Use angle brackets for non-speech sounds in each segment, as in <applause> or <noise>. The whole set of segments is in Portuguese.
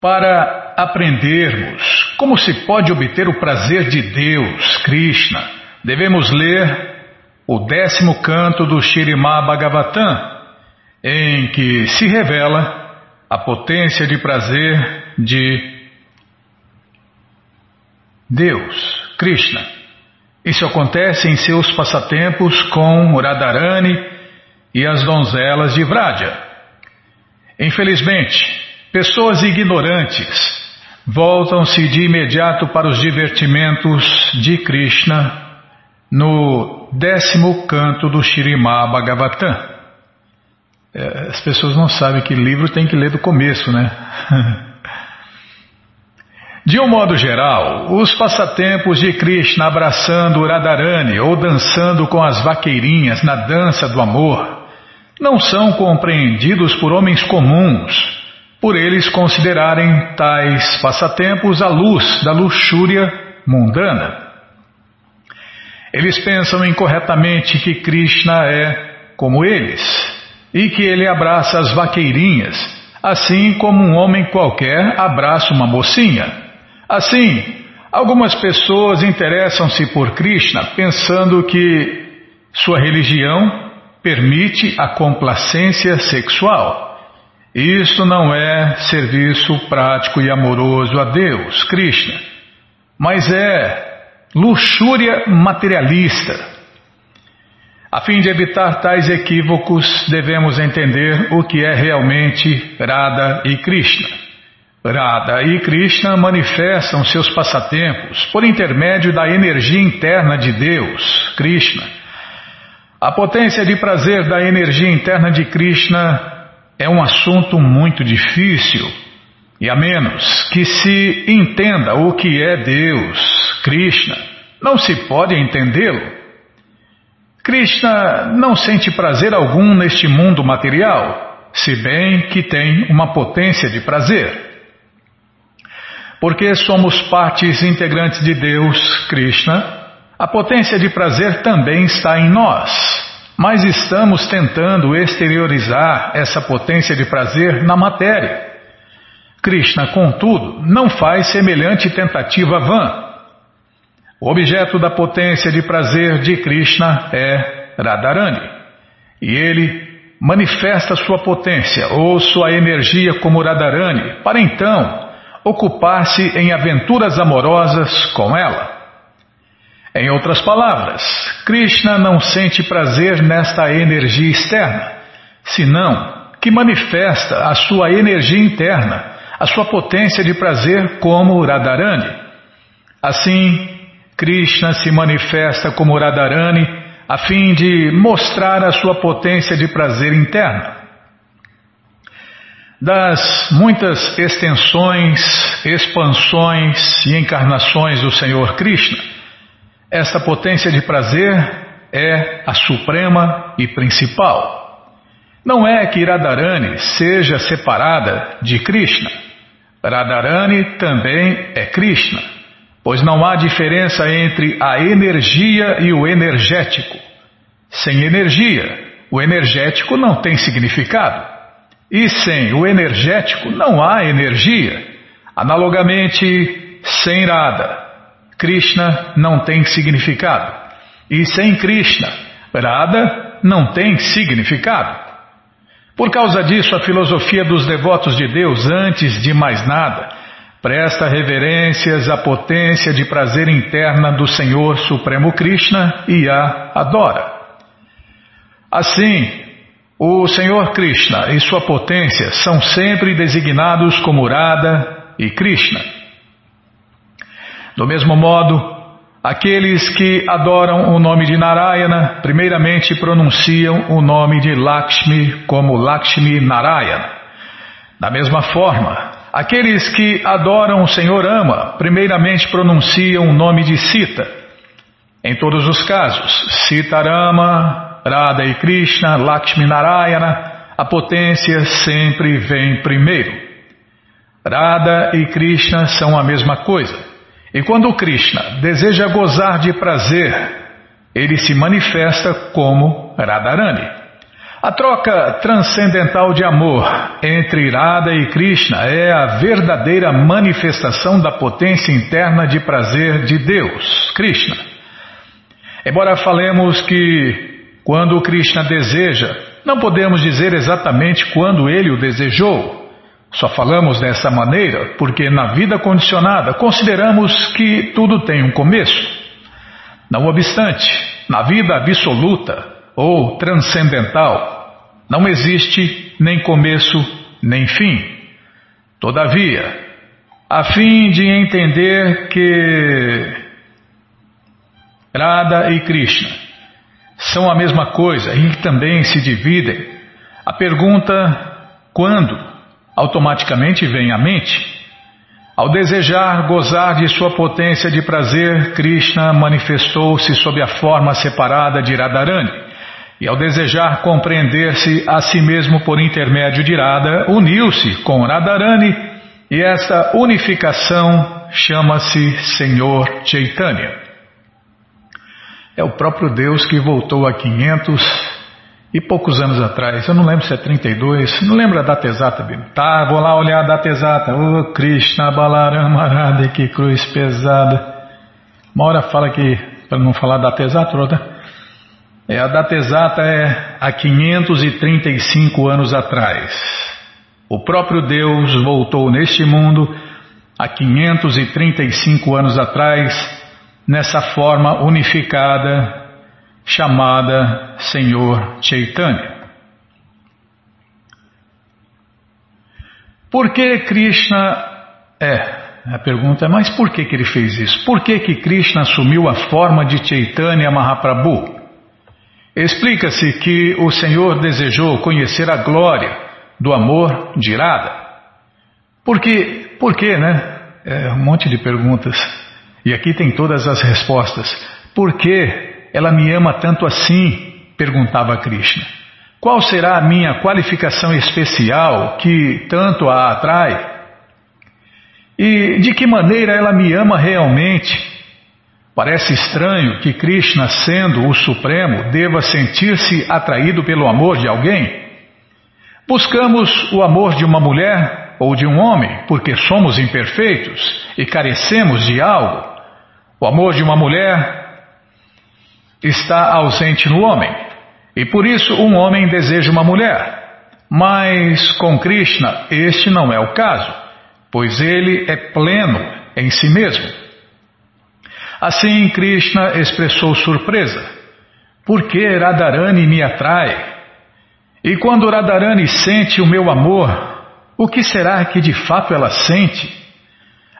Para aprendermos como se pode obter o prazer de Deus, Krishna, devemos ler o décimo canto do Shirimá Bhagavatam, em que se revela a potência de prazer de Deus, Krishna. Isso acontece em seus passatempos com Radharani e as donzelas de Vraja. Infelizmente, Pessoas ignorantes voltam-se de imediato para os divertimentos de Krishna no décimo canto do Shirimá Bhagavatam. É, as pessoas não sabem que livro tem que ler do começo, né? <laughs> De um modo geral, os passatempos de Krishna abraçando Radharani ou dançando com as vaqueirinhas na dança do amor não são compreendidos por homens comuns por eles considerarem tais passatempos a luz da luxúria mundana. Eles pensam incorretamente que Krishna é como eles e que ele abraça as vaqueirinhas, assim como um homem qualquer abraça uma mocinha. Assim, algumas pessoas interessam-se por Krishna pensando que sua religião permite a complacência sexual. Isto não é serviço prático e amoroso a Deus, Krishna, mas é luxúria materialista. A fim de evitar tais equívocos, devemos entender o que é realmente Radha e Krishna. Radha e Krishna manifestam seus passatempos por intermédio da energia interna de Deus, Krishna. A potência de prazer da energia interna de Krishna é um assunto muito difícil e a menos que se entenda o que é Deus, Krishna, não se pode entendê-lo. Krishna não sente prazer algum neste mundo material, se bem que tem uma potência de prazer. Porque somos partes integrantes de Deus, Krishna, a potência de prazer também está em nós mas estamos tentando exteriorizar essa potência de prazer na matéria. Krishna, contudo, não faz semelhante tentativa vã. O objeto da potência de prazer de Krishna é Radharani, e ele manifesta sua potência ou sua energia como Radharani para então ocupar-se em aventuras amorosas com ela. Em outras palavras, Krishna não sente prazer nesta energia externa, senão que manifesta a sua energia interna, a sua potência de prazer como Radharani. Assim, Krishna se manifesta como Radharani a fim de mostrar a sua potência de prazer interna. Das muitas extensões, expansões e encarnações do Senhor Krishna, esta potência de prazer é a suprema e principal. Não é que Radharani seja separada de Krishna. Radharani também é Krishna, pois não há diferença entre a energia e o energético. Sem energia, o energético não tem significado. E sem o energético não há energia. Analogamente, sem Radha, Krishna não tem significado. E sem Krishna, Radha não tem significado. Por causa disso, a filosofia dos devotos de Deus, antes de mais nada, presta reverências à potência de prazer interna do Senhor Supremo Krishna e a adora. Assim, o Senhor Krishna e sua potência são sempre designados como Radha e Krishna. Do mesmo modo, aqueles que adoram o nome de Narayana, primeiramente pronunciam o nome de Lakshmi como Lakshmi Narayana. Da mesma forma, aqueles que adoram o Senhor Ama, primeiramente pronunciam o nome de Sita. Em todos os casos, Sitarama, Radha e Krishna, Lakshmi Narayana, a potência sempre vem primeiro. Radha e Krishna são a mesma coisa. E quando Krishna deseja gozar de prazer, ele se manifesta como Radharani. A troca transcendental de amor entre Irada e Krishna é a verdadeira manifestação da potência interna de prazer de Deus, Krishna. Embora falemos que quando Krishna deseja, não podemos dizer exatamente quando ele o desejou. Só falamos dessa maneira porque na vida condicionada consideramos que tudo tem um começo. Não obstante, na vida absoluta, ou transcendental, não existe nem começo nem fim. Todavia, a fim de entender que Radha e Krishna são a mesma coisa e também se dividem, a pergunta quando automaticamente vem à mente. Ao desejar gozar de sua potência de prazer, Krishna manifestou-se sob a forma separada de Radharani e ao desejar compreender-se a si mesmo por intermédio de Radha, uniu-se com Radharani e esta unificação chama-se Senhor Chaitanya. É o próprio Deus que voltou a 500 e poucos anos atrás, eu não lembro se é 32, não lembro a data exata, Bíblia. Tá, vou lá olhar a data exata. Ô oh, Krishna Balarama Radha, que cruz pesada. Uma hora fala que, para não falar a data exata, outra. É, a data exata é há 535 anos atrás. O próprio Deus voltou neste mundo há 535 anos atrás, nessa forma unificada chamada Senhor Chaitanya. Por que Krishna é? A pergunta é, mas por que, que ele fez isso? Por que, que Krishna assumiu a forma de Chaitanya Mahaprabhu? Explica-se que o Senhor desejou conhecer a glória do amor de Irada. Por? Por quê, né? É um monte de perguntas. E aqui tem todas as respostas. Por que ela me ama tanto assim? perguntava Krishna. Qual será a minha qualificação especial que tanto a atrai? E de que maneira ela me ama realmente? Parece estranho que Krishna, sendo o Supremo, deva sentir-se atraído pelo amor de alguém. Buscamos o amor de uma mulher ou de um homem porque somos imperfeitos e carecemos de algo. O amor de uma mulher está ausente no homem e por isso um homem deseja uma mulher. Mas com Krishna este não é o caso, pois ele é pleno em si mesmo. Assim Krishna expressou surpresa. Por que Radharani me atrai? E quando Radharani sente o meu amor, o que será que de fato ela sente?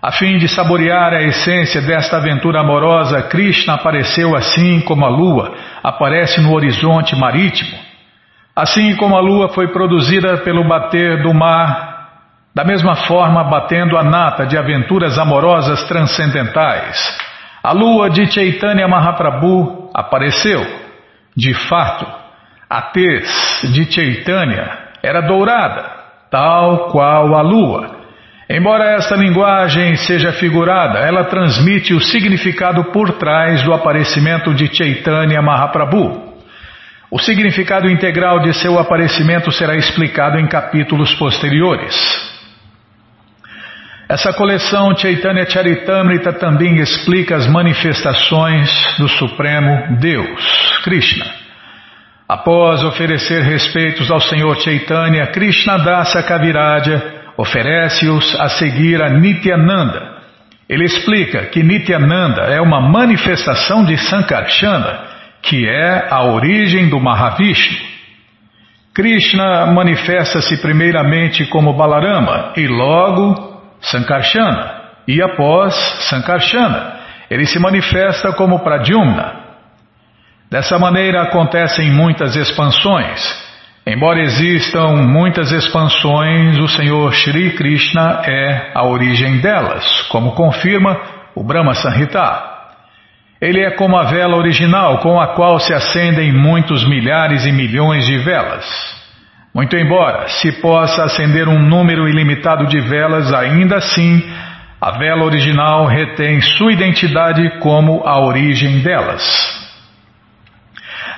A fim de saborear a essência desta aventura amorosa, Krishna apareceu assim como a lua aparece no horizonte marítimo. Assim como a lua foi produzida pelo bater do mar, da mesma forma batendo a nata de aventuras amorosas transcendentais. A lua de Chaitanya Mahaprabhu apareceu. De fato, a tez de Chaitanya era dourada, tal qual a lua. Embora esta linguagem seja figurada, ela transmite o significado por trás do aparecimento de Chaitanya Mahaprabhu. O significado integral de seu aparecimento será explicado em capítulos posteriores. Essa coleção Chaitanya Charitamrita também explica as manifestações do Supremo Deus, Krishna. Após oferecer respeitos ao Senhor Chaitanya, Krishna Dasa Kaviraja oferece-os a seguir a Nityananda. Ele explica que Nityananda é uma manifestação de Sankarsana, que é a origem do Mahavishnu. Krishna manifesta-se primeiramente como Balarama e logo Sankarsana, e após Sankarsana, ele se manifesta como Pradyumna. Dessa maneira acontecem muitas expansões. Embora existam muitas expansões, o Senhor Shri Krishna é a origem delas, como confirma o Brahma Sanhita. Ele é como a vela original com a qual se acendem muitos milhares e milhões de velas. Muito embora se possa acender um número ilimitado de velas, ainda assim a vela original retém sua identidade como a origem delas.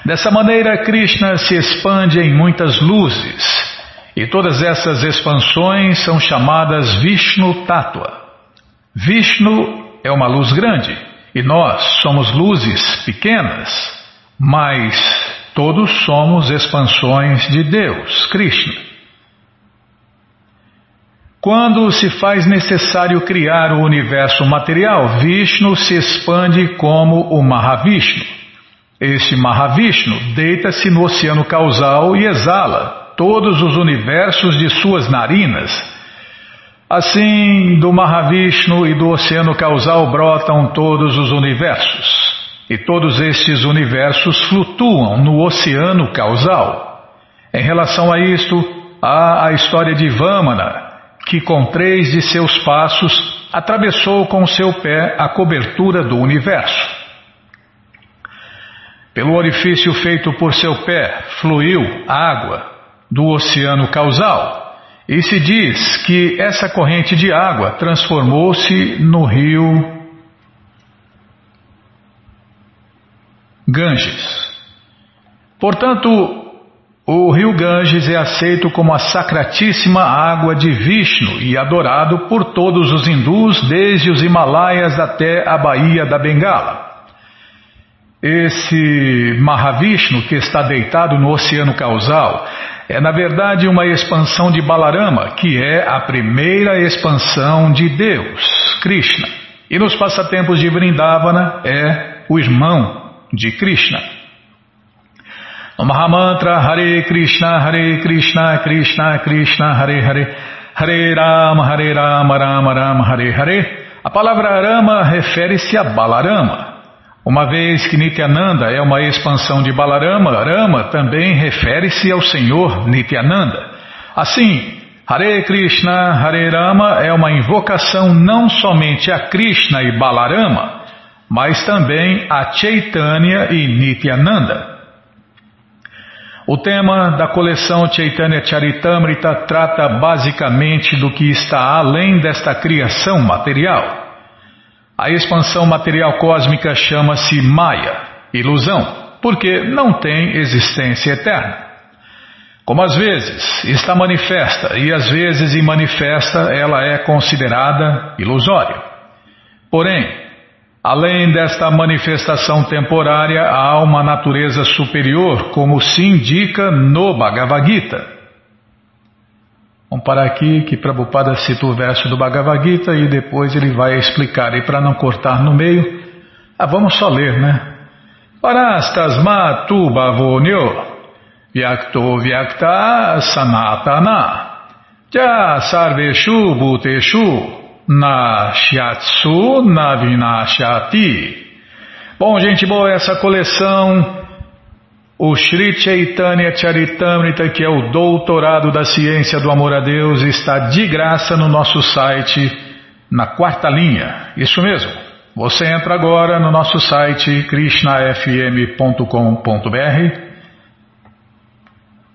Dessa maneira, Krishna se expande em muitas luzes, e todas essas expansões são chamadas Vishnu Tattva. Vishnu é uma luz grande, e nós somos luzes pequenas, mas todos somos expansões de Deus, Krishna. Quando se faz necessário criar o universo material, Vishnu se expande como o Mahavishnu. Este Mahavishnu deita-se no oceano causal e exala todos os universos de suas narinas. Assim, do Mahavishnu e do oceano causal brotam todos os universos. E todos estes universos flutuam no oceano causal. Em relação a isto, há a história de Vamana, que com três de seus passos atravessou com seu pé a cobertura do universo. Pelo orifício feito por seu pé fluiu água do oceano causal, e se diz que essa corrente de água transformou-se no rio Ganges. Portanto, o rio Ganges é aceito como a sacratíssima água de Vishnu e adorado por todos os hindus, desde os Himalaias até a Baía da Bengala. Esse Mahavishnu, que está deitado no oceano causal, é na verdade uma expansão de Balarama, que é a primeira expansão de Deus, Krishna. E nos passatempos de Vrindavana é o irmão de Krishna. O Mahamantra Hare Krishna, Hare Krishna, Krishna Krishna, Hare Hare, Hare Rama, Hare Rama, Rama Rama, Hare Hare. A palavra Rama refere-se a Balarama. Uma vez que Nityananda é uma expansão de Balarama, Rama também refere-se ao Senhor Nityananda. Assim, Hare Krishna, Hare Rama é uma invocação não somente a Krishna e Balarama, mas também a Chaitanya e Nityananda. O tema da coleção Chaitanya Charitamrita trata basicamente do que está além desta criação material. A expansão material cósmica chama-se Maya, ilusão, porque não tem existência eterna. Como às vezes está manifesta e às vezes imanifesta, ela é considerada ilusória. Porém, Além desta manifestação temporária, há uma natureza superior, como se indica no Bhagavad Gita. Vamos parar aqui que Prabhupada cita o verso do Bhagavad Gita e depois ele vai explicar. E para não cortar no meio, ah, vamos só ler, né? Parastasma tu bhavonyo vyakto vyakta sanatana ja sarveshu bhuteshu na Shiatsu na Vinashati. Bom, gente boa, essa coleção, o Sri Chaitanya Charitamrita, que é o doutorado da ciência do amor a Deus, está de graça no nosso site, na quarta linha. Isso mesmo. Você entra agora no nosso site krishnafm.com.br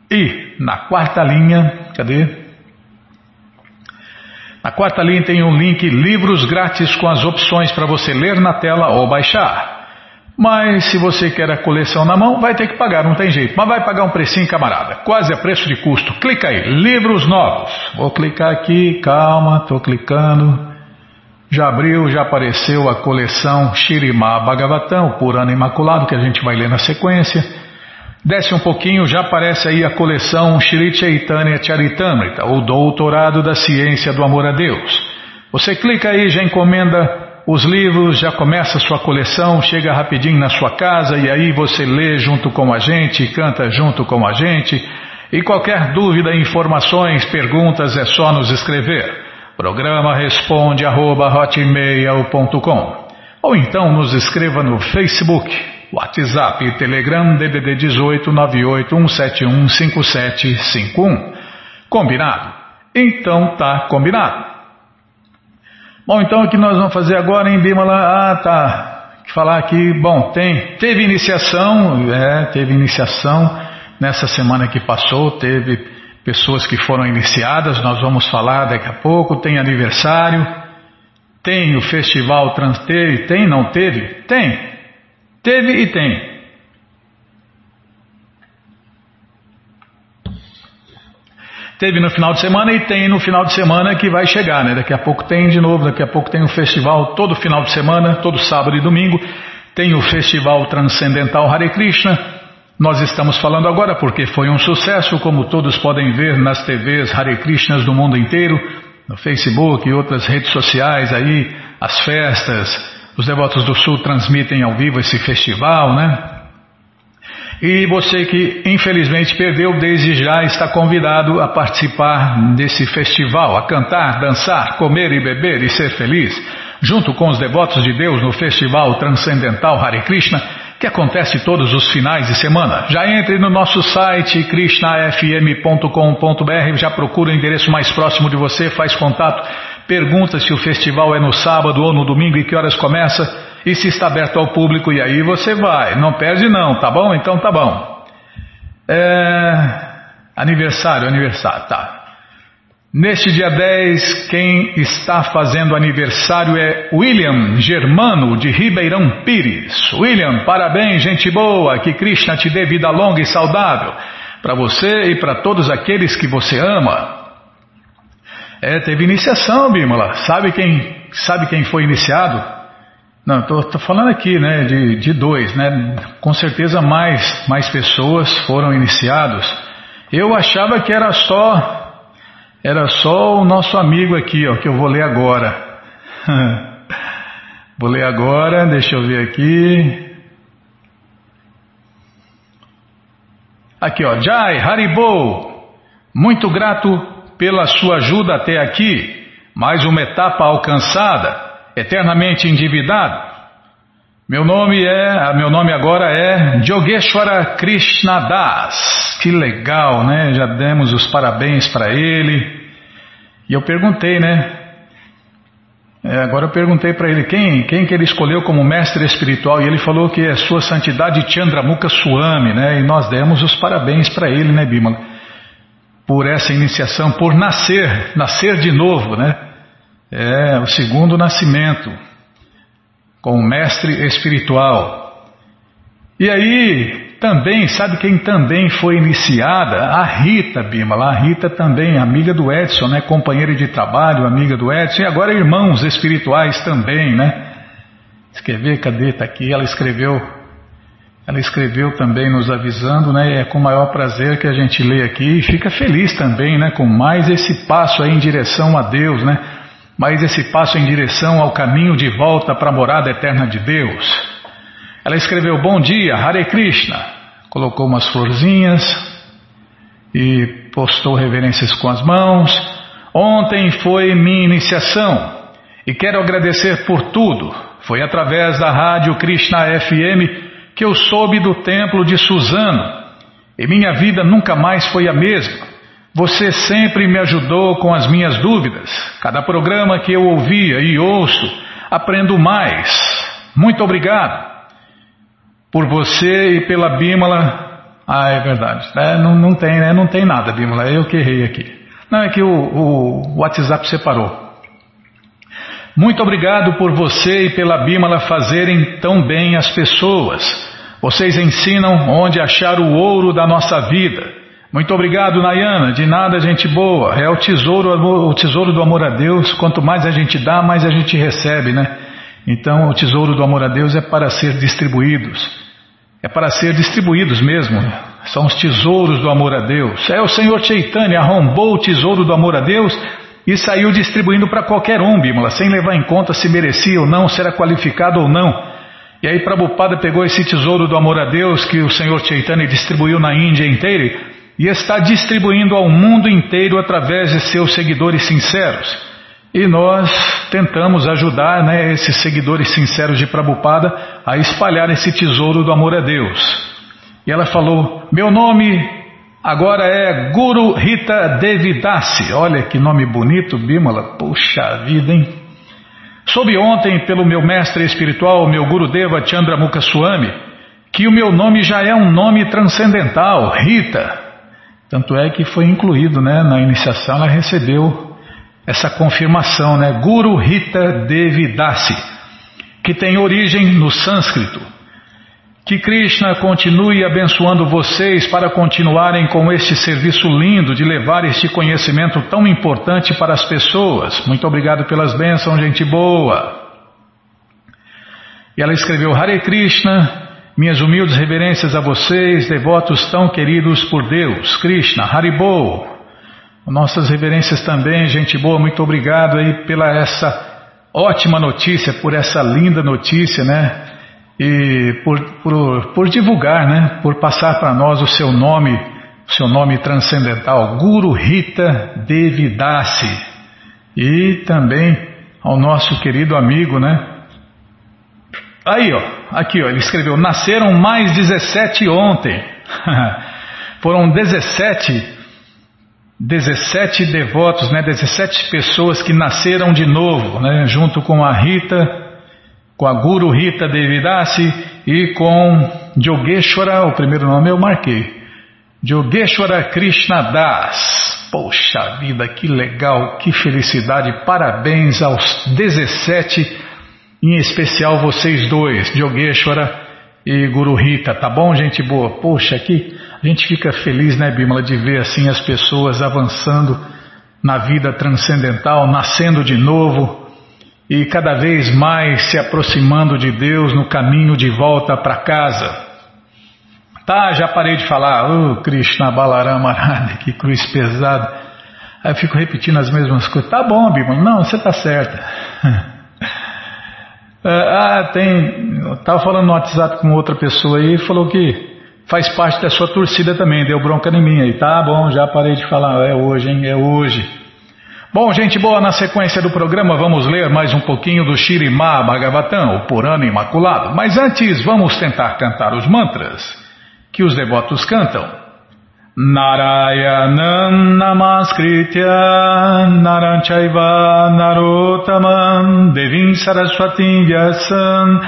e na quarta linha, cadê? Na quarta linha tem um link livros grátis com as opções para você ler na tela ou baixar. Mas se você quer a coleção na mão, vai ter que pagar, não tem jeito. Mas vai pagar um precinho, camarada. Quase a preço de custo. Clica aí, livros novos. Vou clicar aqui, calma, estou clicando. Já abriu, já apareceu a coleção Shirima Bhagavatam, o Purana Imaculado, que a gente vai ler na sequência. Desce um pouquinho, já aparece aí a coleção Shri Chaitanya Charitamrita, o Doutorado da Ciência do Amor a Deus. Você clica aí, já encomenda os livros, já começa sua coleção, chega rapidinho na sua casa e aí você lê junto com a gente, canta junto com a gente. E qualquer dúvida, informações, perguntas é só nos escrever. Programa responde arroba, ou então nos escreva no Facebook WhatsApp e Telegram DDD 18 981715751. Combinado? Então tá combinado. Bom, então o que nós vamos fazer agora em Bimala? Ah, tá. Falar aqui, bom, tem, teve iniciação, é, teve iniciação nessa semana que passou, teve pessoas que foram iniciadas, nós vamos falar daqui a pouco, tem aniversário, tem o festival Trans, teve, tem, não teve? Tem, Teve e tem. Teve no final de semana e tem no final de semana que vai chegar, né? Daqui a pouco tem de novo, daqui a pouco tem o um festival todo final de semana, todo sábado e domingo. Tem o Festival Transcendental Hare Krishna. Nós estamos falando agora porque foi um sucesso, como todos podem ver nas TVs Hare Krishnas do mundo inteiro, no Facebook e outras redes sociais aí, as festas. Os devotos do Sul transmitem ao vivo esse festival, né? E você que infelizmente perdeu, desde já está convidado a participar desse festival, a cantar, dançar, comer e beber e ser feliz, junto com os devotos de Deus no Festival Transcendental Hare Krishna, que acontece todos os finais de semana. Já entre no nosso site krishnafm.com.br, já procura o endereço mais próximo de você, faz contato, pergunta se o festival é no sábado ou no domingo e que horas começa e se está aberto ao público, e aí você vai. Não perde não, tá bom? Então tá bom. É... Aniversário, aniversário, tá. Neste dia 10, quem está fazendo aniversário é William Germano, de Ribeirão Pires. William, parabéns, gente boa, que Krishna te dê vida longa e saudável, para você e para todos aqueles que você ama. É, teve iniciação, Bímola. Sabe quem, sabe quem foi iniciado? Não, estou falando aqui né, de, de dois, né? Com certeza mais, mais pessoas foram iniciados. Eu achava que era só era só o nosso amigo aqui, ó, que eu vou ler agora. <laughs> vou ler agora, deixa eu ver aqui. Aqui, ó, Jai Haribo, muito grato pela sua ajuda até aqui. Mais uma etapa alcançada eternamente endividado? Meu nome é, meu nome agora é Yogeshwara Das. Que legal, né? Já demos os parabéns para ele. E eu perguntei, né? É, agora eu perguntei para ele quem, quem que ele escolheu como mestre espiritual e ele falou que é Sua Santidade Chandramukha Swami, né? E nós demos os parabéns para ele, né, Bimala? Por essa iniciação, por nascer, nascer de novo, né? É, o segundo nascimento, com o mestre espiritual. E aí, também, sabe quem também foi iniciada? A Rita Bimala. A Rita também, amiga do Edson, né? Companheira de trabalho, amiga do Edson, e agora irmãos espirituais também, né? Escrever, cadê? Está aqui, ela escreveu. Ela escreveu também nos avisando, né? É com o maior prazer que a gente lê aqui e fica feliz também, né? Com mais esse passo aí em direção a Deus, né? Mas esse passo em direção ao caminho de volta para a morada eterna de Deus. Ela escreveu Bom dia, Hare Krishna, colocou umas florzinhas e postou reverências com as mãos. Ontem foi minha iniciação e quero agradecer por tudo. Foi através da rádio Krishna FM que eu soube do templo de Suzano e minha vida nunca mais foi a mesma. Você sempre me ajudou com as minhas dúvidas. Cada programa que eu ouvia e ouço, aprendo mais. Muito obrigado. Por você e pela Bímola. Ah, é verdade. É, não, não, tem, né? não tem nada, Bímola. Eu que errei aqui. Não, é que o, o WhatsApp separou. Muito obrigado por você e pela Bímola fazerem tão bem as pessoas. Vocês ensinam onde achar o ouro da nossa vida. Muito obrigado, Nayana. De nada, gente boa. É o tesouro, o tesouro do amor a Deus. Quanto mais a gente dá, mais a gente recebe, né? Então, o tesouro do amor a Deus é para ser distribuídos. É para ser distribuídos mesmo. São os tesouros do amor a Deus. É o Senhor Chaitanya arrombou o tesouro do amor a Deus e saiu distribuindo para qualquer um, Bímola, sem levar em conta se merecia ou não, se era qualificado ou não. E aí Prabhupada pegou esse tesouro do amor a Deus que o Senhor Chaitanya distribuiu na Índia inteira e está distribuindo ao mundo inteiro através de seus seguidores sinceros. E nós tentamos ajudar né, esses seguidores sinceros de Prabhupada a espalhar esse tesouro do amor a Deus. E ela falou: Meu nome agora é Guru Rita Devidasi. Olha que nome bonito, Bimala. Puxa vida, hein? Soube ontem pelo meu mestre espiritual, meu Guru Deva Chandramukha Swami, que o meu nome já é um nome transcendental, Rita. Tanto é que foi incluído né, na iniciação, ela recebeu essa confirmação, né? Guru Rita Devidasi, que tem origem no sânscrito, Que Krishna continue abençoando vocês para continuarem com este serviço lindo de levar este conhecimento tão importante para as pessoas. Muito obrigado pelas bênçãos, gente boa. E ela escreveu Hare Krishna, minhas humildes reverências a vocês, devotos tão queridos por Deus. Krishna, Haribo. Nossas reverências também, gente boa, muito obrigado aí pela essa ótima notícia, por essa linda notícia, né? E por, por, por divulgar, né? Por passar para nós o seu nome, o seu nome transcendental, Guru Rita Devidasi. E também ao nosso querido amigo, né? Aí, ó, aqui, ó, ele escreveu: Nasceram mais 17 ontem. <laughs> Foram 17 17 devotos, né, 17 pessoas que nasceram de novo, né, junto com a Rita, com a Guru Rita Devidasi e com Yogeshwara, o primeiro nome eu marquei, Yogeshwara Krishna Das. Poxa vida, que legal, que felicidade, parabéns aos 17 em especial vocês dois, Yogeshwara e Guru Rita, tá bom, gente boa? Poxa, aqui a gente fica feliz, né, Bimala, de ver assim as pessoas avançando na vida transcendental, nascendo de novo e cada vez mais se aproximando de Deus no caminho de volta para casa. Tá, já parei de falar, oh Krishna Balarama <laughs> que cruz pesada. Aí eu fico repetindo as mesmas coisas. Tá bom, Bimala, não, você tá certa. <laughs> É, ah, tem. Estava falando no WhatsApp com outra pessoa aí e falou que faz parte da sua torcida também, deu bronca em mim aí. Tá bom, já parei de falar, é hoje, hein? É hoje. Bom, gente boa, na sequência do programa vamos ler mais um pouquinho do Shirimá Bhagavatam, o Purana Imaculado. Mas antes, vamos tentar cantar os mantras que os devotos cantam. Narayanam Namaskritya Naranchaiva Narotaman Devim Saraswatim Vyasam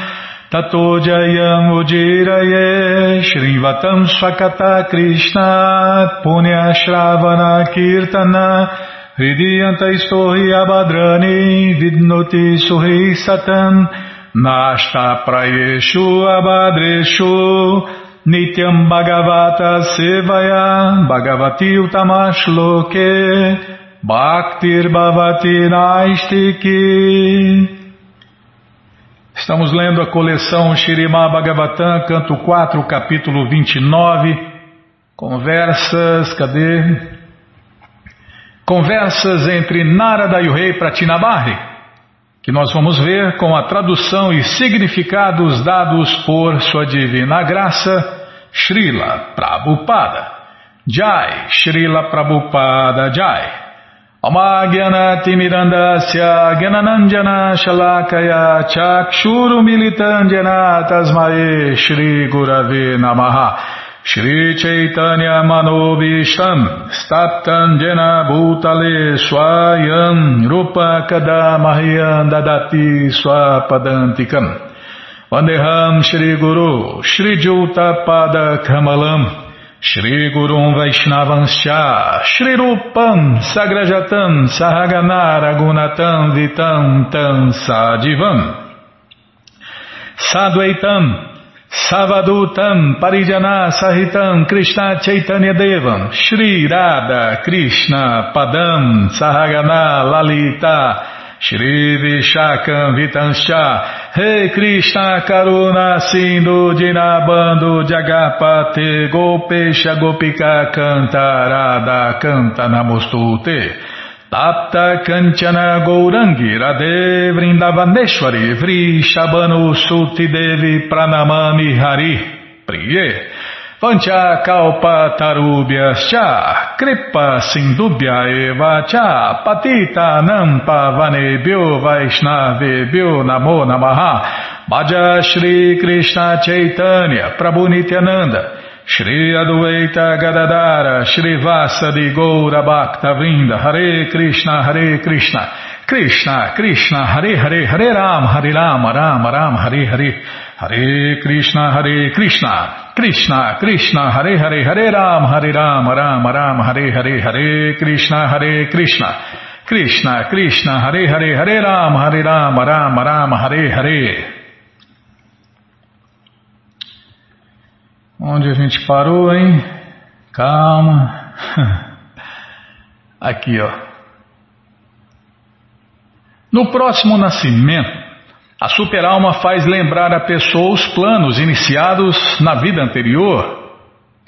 Tato Jayam Ujiraye Shrivatam Krishna Punya Shravana Kirtana Hridiyanta Istohi Abhadrani Vidnoti Suhi Satam Nashta Prayeshu Abhadreshu Nityam Bhagavata Sevaya Bhagavati Utamashloke Bhaktir Bhavati Naistiki Estamos lendo a coleção Shirimá Bhagavatam, canto 4, capítulo 29. Conversas, cadê? Conversas entre Narada e o rei Pratinabarri que nós vamos ver com a tradução e significados dados por Sua Divina Graça, Srila Prabhupada. Jai, Srila Prabhupada Jai. Amagyana Mirandasya Gyananandjana Shalakaya Chakshuru Militandjana Tasmae Shri Gurave Namaha Shri Chaitanya Manobisham Staptam Jena Bhutale Swayam Vandeham Shri Guru Shri Juta Pada Kamalam Shri Gurum Vaishnavanscha Shri Rupam Sagrajatam Sahagana Ragunatam Vitam Tam Sadivam. Sadvaitam Savadutam Parijana Sahitam Krishna Chaitanya Devam Shri Radha Krishna Padam Sahagana Lalita Shri Vishakam Vitanscha Rei hey Krishna Karuna Sindhu Dinabando Jagapate Gopesha Gopika Cantarada Canta Namostute Tapta Kanchana Gourangi Radhe Vrindavaneshwari Vri Shabanu Suti Devi Pranamami Hari Priye Vancha Kalpa Tarubhyascha Kripa Sindubhya Eva Cha Patita Nampa Vanebhyo Vaishnavebhyo Namo Namaha. Bhaja Shri Krishna Chaitanya Prabhu Nityananda Shri Adueita Gadadara Shri Vasadi Goura Bhakta Vrinda Hare Krishna Hare Krishna. Krishna Krishna Hare Hare Hare Ram Hare Ram Ram Ram Hare Hare. Hare Krishna Hare Krishna Krishna Krishna Hare Hare Hare Ram Hare Ram Ram Ram Hare Hare Hare Krishna Hare Krishna Krishna Krishna Hare Hare Hare Ram Hare Ram Ram Ram Hare Hare Onde a gente parou, hein? Calma. <laughs> Aqui, ó. No próximo nascimento, a superalma faz lembrar a pessoa os planos iniciados na vida anterior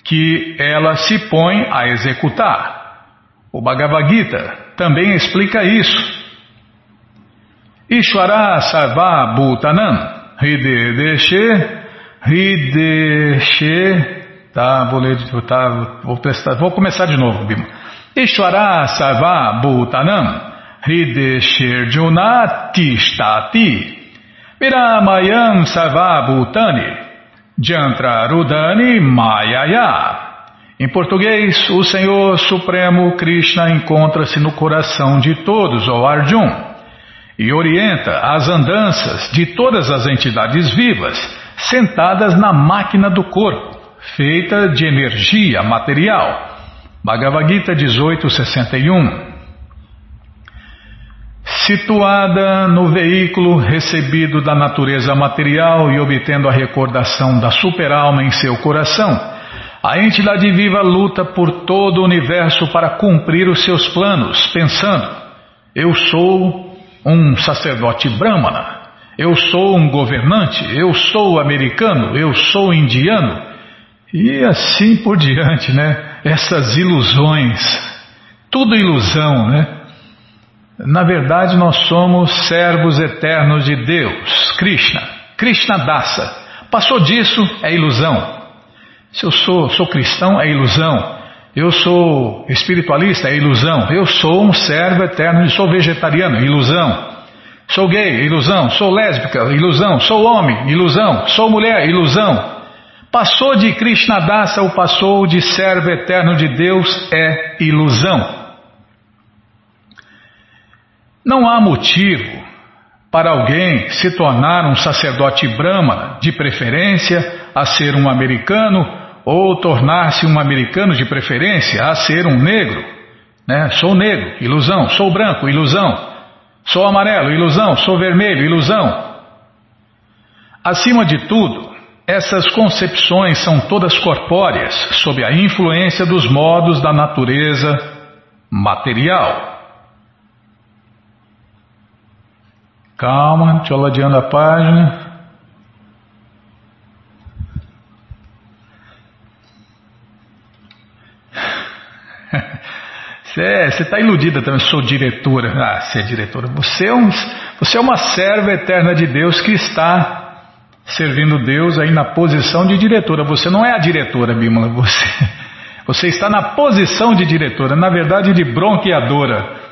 que ela se põe a executar. O Bhagavad Gita também explica isso. Ishvara Sarva Bhutanam Hrideshe Hrideshe Tá, vou ler, tá, vou, prestar, vou começar de novo, Bima. Ishvara Sarva Bhutanam Hridesherjuna Tishtati Viramayam Sarva Bhutani Jantra Rudani Mayaya. Em português, o Senhor Supremo Krishna encontra-se no coração de todos, ó Arjun, e orienta as andanças de todas as entidades vivas, sentadas na máquina do corpo, feita de energia material. Bhagavad Gita 1861 Situada no veículo recebido da natureza material e obtendo a recordação da superalma em seu coração, a entidade viva luta por todo o universo para cumprir os seus planos, pensando: eu sou um sacerdote brahmana, eu sou um governante, eu sou americano, eu sou indiano, e assim por diante, né? Essas ilusões, tudo ilusão, né? Na verdade, nós somos servos eternos de Deus, Krishna, Krishna Dasa. Passou disso é ilusão. Se eu sou, sou cristão, é ilusão. Eu sou espiritualista, é ilusão. Eu sou um servo eterno, sou vegetariano, ilusão. Sou gay, ilusão. Sou lésbica, ilusão. Sou homem, ilusão. Sou mulher, ilusão. Passou de Krishna Dasa ou passou de servo eterno de Deus é ilusão. Não há motivo para alguém se tornar um sacerdote brahmana, de preferência a ser um americano ou tornar-se um americano de preferência a ser um negro. Né? Sou negro, ilusão. Sou branco, ilusão. Sou amarelo, ilusão. Sou vermelho, ilusão. Acima de tudo, essas concepções são todas corpóreas, sob a influência dos modos da natureza material. Calma, deixa eu ladeando a página. <laughs> Você está iludida também, sou diretora. Ah, você é diretora. Você é, um, você é uma serva eterna de Deus que está servindo Deus aí na posição de diretora. Você não é a diretora, Bímola. Você, <laughs> você está na posição de diretora, na verdade de bronqueadora.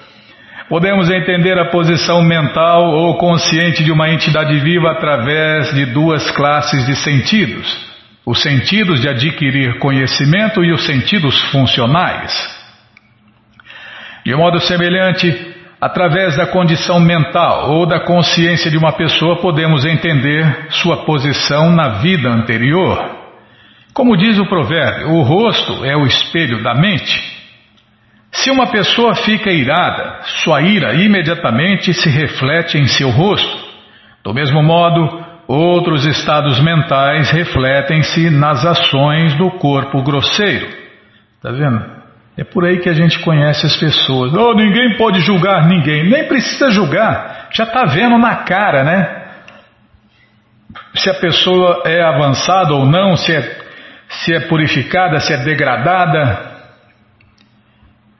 Podemos entender a posição mental ou consciente de uma entidade viva através de duas classes de sentidos: os sentidos de adquirir conhecimento e os sentidos funcionais. De modo semelhante, através da condição mental ou da consciência de uma pessoa, podemos entender sua posição na vida anterior. Como diz o provérbio, o rosto é o espelho da mente. Se uma pessoa fica irada, sua ira imediatamente se reflete em seu rosto. Do mesmo modo, outros estados mentais refletem-se nas ações do corpo grosseiro. Está vendo? É por aí que a gente conhece as pessoas. Oh, ninguém pode julgar ninguém. Nem precisa julgar. Já está vendo na cara, né? Se a pessoa é avançada ou não, se é, se é purificada, se é degradada,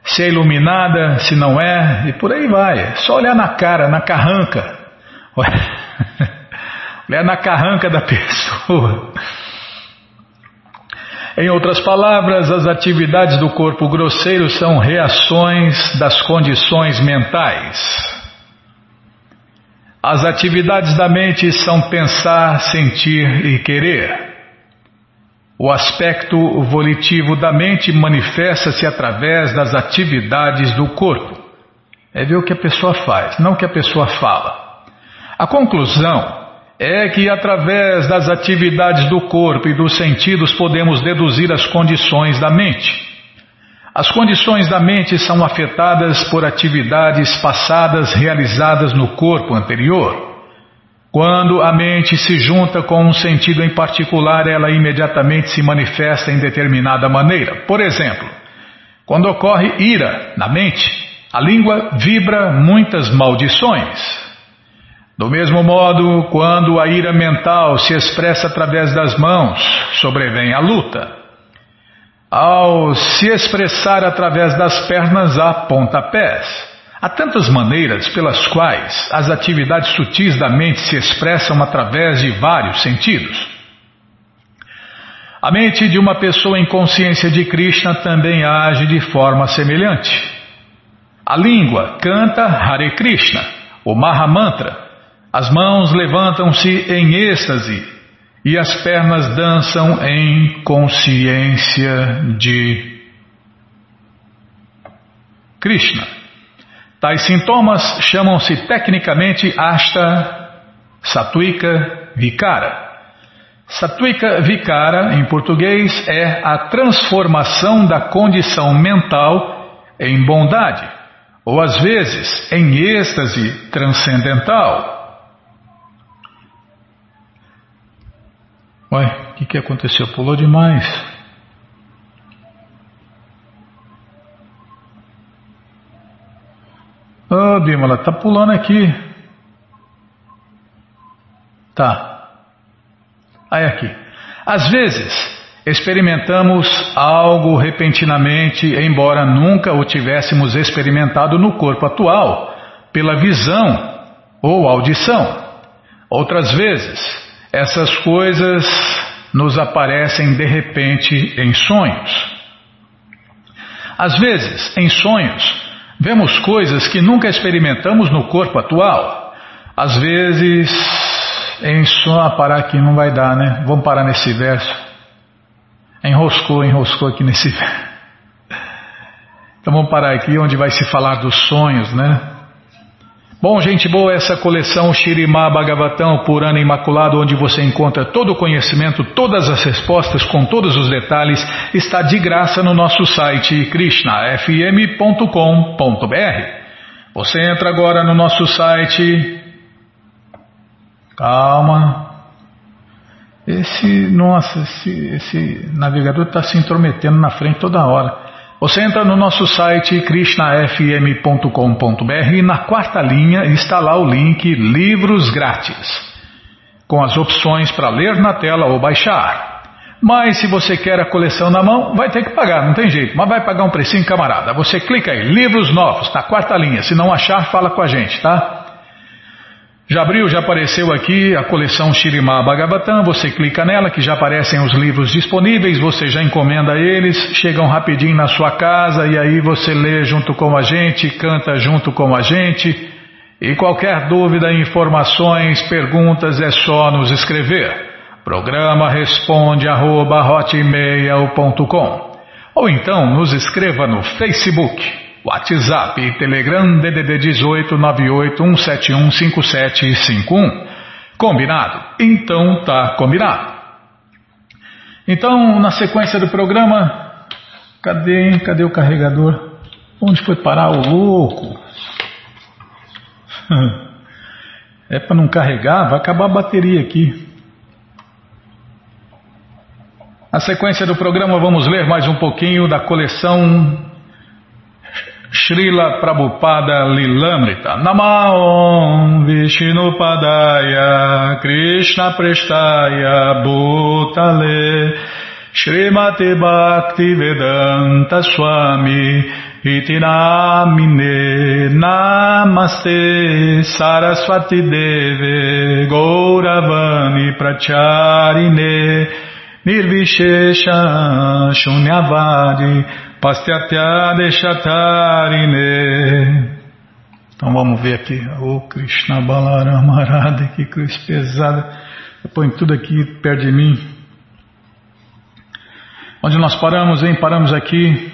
se é iluminada, se não é, e por aí vai. É só olhar na cara, na carranca. <laughs> Olhar na carranca da pessoa. Em outras palavras, as atividades do corpo grosseiro são reações das condições mentais. As atividades da mente são pensar, sentir e querer. O aspecto volitivo da mente manifesta-se através das atividades do corpo. É ver o que a pessoa faz, não o que a pessoa fala. A conclusão é que através das atividades do corpo e dos sentidos podemos deduzir as condições da mente. As condições da mente são afetadas por atividades passadas realizadas no corpo anterior. Quando a mente se junta com um sentido em particular, ela imediatamente se manifesta em determinada maneira. Por exemplo, quando ocorre ira na mente, a língua vibra muitas maldições. Do mesmo modo, quando a ira mental se expressa através das mãos, sobrevém a luta. Ao se expressar através das pernas, há pontapés. Há tantas maneiras pelas quais as atividades sutis da mente se expressam através de vários sentidos. A mente de uma pessoa em consciência de Krishna também age de forma semelhante. A língua canta Hare Krishna, o Mahamantra, as mãos levantam-se em êxtase e as pernas dançam em consciência de Krishna. Tais sintomas chamam-se tecnicamente Ashta Satwika Vikara. Satwika Vikara, em português, é a transformação da condição mental em bondade, ou às vezes em êxtase transcendental. Ué, o que, que aconteceu? Pulou demais. Ô, oh, Bímola, tá pulando aqui. Tá. Aí aqui. Às vezes, experimentamos algo repentinamente, embora nunca o tivéssemos experimentado no corpo atual, pela visão ou audição. Outras vezes, essas coisas nos aparecem de repente em sonhos. Às vezes, em sonhos, vemos coisas que nunca experimentamos no corpo atual. Às vezes, em ah, parar aqui não vai dar, né? Vamos parar nesse verso. Enroscou, enroscou aqui nesse <laughs> verso. Então vamos parar aqui onde vai se falar dos sonhos, né? Bom, gente boa, essa coleção Shirimá Bhagavatam Purana Imaculado, onde você encontra todo o conhecimento, todas as respostas com todos os detalhes, está de graça no nosso site krishnafm.com.br. Você entra agora no nosso site. Calma. Esse, nossa, esse, esse navegador está se intrometendo na frente toda hora. Você entra no nosso site krishnafm.com.br e na quarta linha está lá o link Livros Grátis, com as opções para ler na tela ou baixar. Mas se você quer a coleção na mão, vai ter que pagar, não tem jeito, mas vai pagar um precinho camarada. Você clica aí, Livros Novos, na quarta linha. Se não achar, fala com a gente, tá? Já abriu, já apareceu aqui a coleção Shirimá Bhagavatam, você clica nela que já aparecem os livros disponíveis, você já encomenda eles, chegam rapidinho na sua casa e aí você lê junto com a gente, canta junto com a gente. E qualquer dúvida, informações, perguntas é só nos escrever. Programa responde arroba, ou então nos escreva no Facebook WhatsApp e Telegram DDD 18 981715751. Combinado? Então tá combinado. Então, na sequência do programa, cadê? Cadê o carregador? Onde foi parar o louco? <laughs> É para não carregar, vai acabar a bateria aqui. Na sequência do programa, vamos ler mais um pouquinho da coleção Srila Prabhupada Lilamrita. Namaon Vishnu Padaya Krishna Prestaya Bhutale. Srimati Bhakti Vedanta Swami Itinamine Namaste Saraswati Deve Gauravani Pracharine Nirvishesha Shunyavadi Pastyatya Deshatarine. Então vamos ver aqui. O oh, Krishna Balarama Arada, que cruz pesada. Eu ponho tudo aqui perto de mim. Onde nós paramos, hein? Paramos aqui.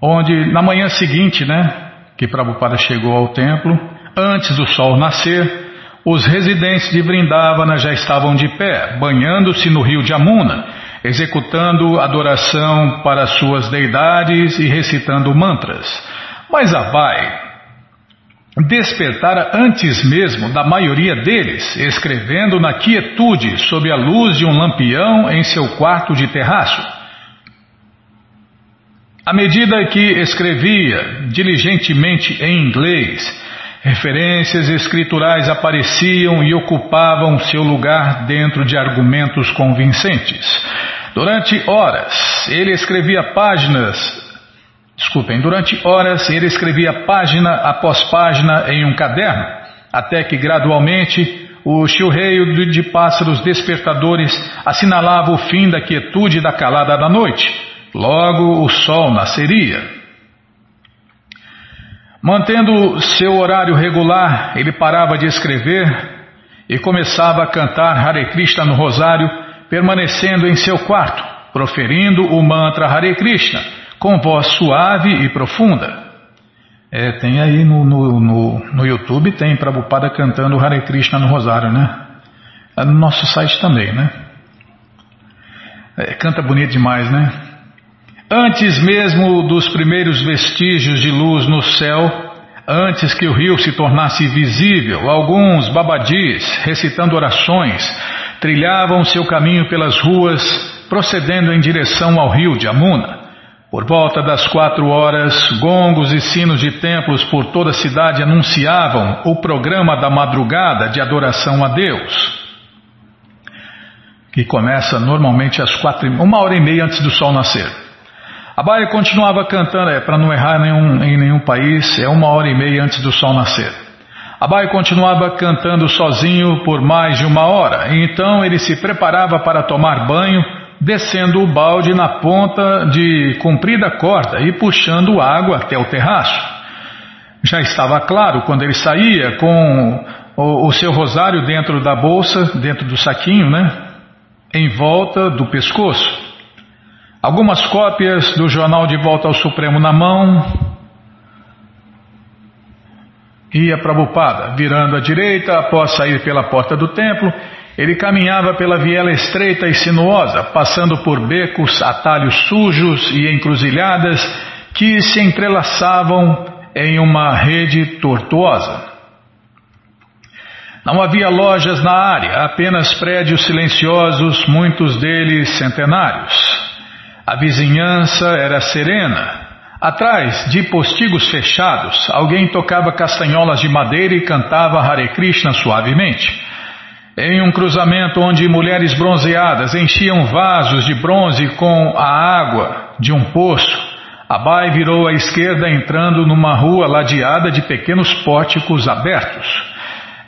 Onde na manhã seguinte, né? Que Prabhupada chegou ao templo, antes do sol nascer, os residentes de Vrindavana já estavam de pé, banhando-se no rio de Amuna, executando adoração para suas deidades e recitando mantras. Mas Abai despertara antes mesmo da maioria deles, escrevendo na quietude sob a luz de um lampião em seu quarto de terraço. À medida que escrevia diligentemente em inglês, referências escriturais apareciam e ocupavam seu lugar dentro de argumentos convincentes. Durante horas, ele escrevia páginas Desculpem, durante horas ele escrevia página após página em um caderno, até que gradualmente o chilreio de pássaros despertadores assinalava o fim da quietude da calada da noite. Logo o sol nasceria. Mantendo seu horário regular, ele parava de escrever e começava a cantar Hare Krishna no rosário, permanecendo em seu quarto, proferindo o mantra Hare Krishna com voz suave e profunda. É, tem aí no, no, no, no YouTube, tem Prabhupada cantando Hare Krishna no Rosário, né? É no nosso site também, né? É, canta bonito demais, né? Antes mesmo dos primeiros vestígios de luz no céu, antes que o rio se tornasse visível, alguns babadis, recitando orações, trilhavam seu caminho pelas ruas, procedendo em direção ao rio de Amuna. Por volta das quatro horas, gongos e sinos de templos por toda a cidade anunciavam o programa da madrugada de adoração a Deus, que começa normalmente às quatro, uma hora e meia antes do sol nascer. A Baia continuava cantando, é, para não errar nenhum, em nenhum país, é uma hora e meia antes do sol nascer. Abai continuava cantando sozinho por mais de uma hora, e então ele se preparava para tomar banho descendo o balde na ponta de comprida corda e puxando água até o terraço. Já estava claro quando ele saía com o, o seu rosário dentro da bolsa, dentro do saquinho, né? Em volta do pescoço. Algumas cópias do jornal De Volta ao Supremo na mão. Ia para a Bupada, virando à direita após sair pela porta do templo ele caminhava pela viela estreita e sinuosa, passando por becos, atalhos sujos e encruzilhadas que se entrelaçavam em uma rede tortuosa. Não havia lojas na área, apenas prédios silenciosos, muitos deles centenários. A vizinhança era serena. Atrás de postigos fechados, alguém tocava castanholas de madeira e cantava Hare Krishna suavemente. Em um cruzamento onde mulheres bronzeadas enchiam vasos de bronze com a água de um poço, Abai virou à esquerda entrando numa rua ladeada de pequenos pórticos abertos.